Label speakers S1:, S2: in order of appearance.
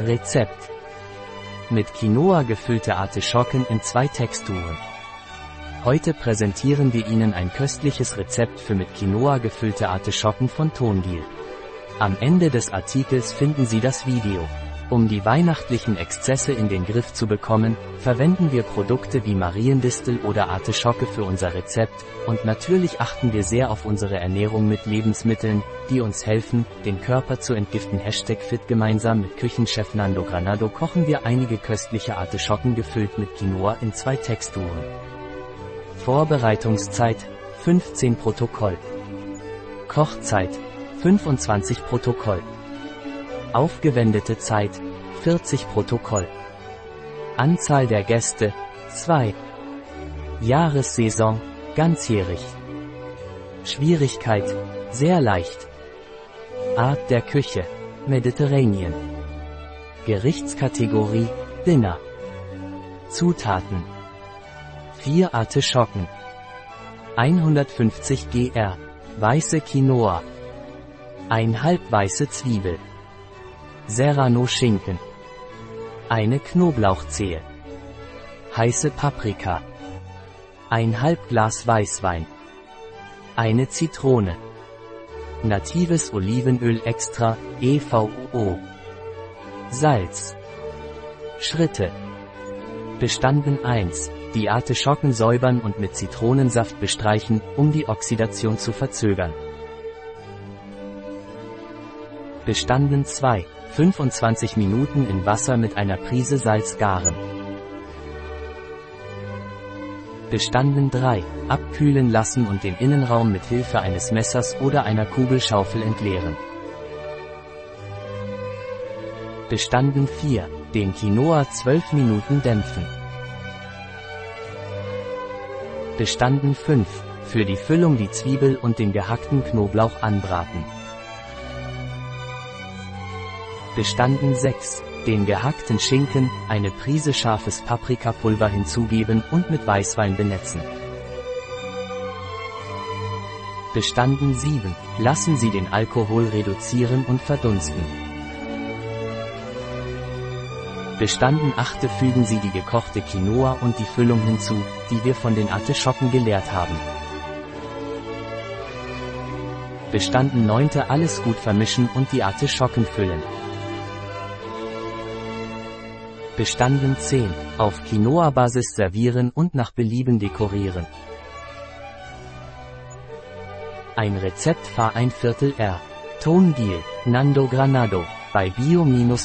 S1: Rezept. Mit Quinoa gefüllte Artischocken in zwei Texturen. Heute präsentieren wir Ihnen ein köstliches Rezept für mit Quinoa gefüllte Artischocken von Tongil. Am Ende des Artikels finden Sie das Video. Um die weihnachtlichen Exzesse in den Griff zu bekommen, verwenden wir Produkte wie Mariendistel oder Artischocke für unser Rezept, und natürlich achten wir sehr auf unsere Ernährung mit Lebensmitteln, die uns helfen, den Körper zu entgiften. Hashtag fit gemeinsam mit Küchenchef Nando Granado kochen wir einige köstliche Artischocken gefüllt mit Quinoa in zwei Texturen. Vorbereitungszeit 15 Protokoll. Kochzeit 25 Protokoll. Aufgewendete Zeit 40 Protokoll. Anzahl der Gäste 2. Jahressaison ganzjährig. Schwierigkeit sehr leicht. Art der Küche Mediterranean. Gerichtskategorie Dinner. Zutaten 4 Artischocken 150 gr weiße Quinoa 1 halb weiße Zwiebel Serrano-Schinken. Eine Knoblauchzehe. Heiße Paprika. Ein Halbglas Weißwein. Eine Zitrone. Natives Olivenöl extra, EVO. Salz. Schritte. Bestanden 1. Die Artischocken säubern und mit Zitronensaft bestreichen, um die Oxidation zu verzögern. Bestanden 2. 25 Minuten in Wasser mit einer Prise Salz garen. Bestanden 3. Abkühlen lassen und den Innenraum mit Hilfe eines Messers oder einer Kugelschaufel entleeren. Bestanden 4. Den Quinoa 12 Minuten dämpfen. Bestanden 5. Für die Füllung die Zwiebel und den gehackten Knoblauch anbraten. Bestanden 6. Den gehackten Schinken, eine Prise scharfes Paprikapulver hinzugeben und mit Weißwein benetzen. Bestanden 7. Lassen Sie den Alkohol reduzieren und verdunsten. Bestanden 8. Fügen Sie die gekochte Quinoa und die Füllung hinzu, die wir von den Artischocken geleert haben. Bestanden 9. Alles gut vermischen und die Artischocken füllen. Bestanden 10. Auf Quinoa-Basis servieren und nach Belieben dekorieren. Ein Rezept Fahr ein Viertel R. Tondeal, Nando Granado, bei bio-pharma.es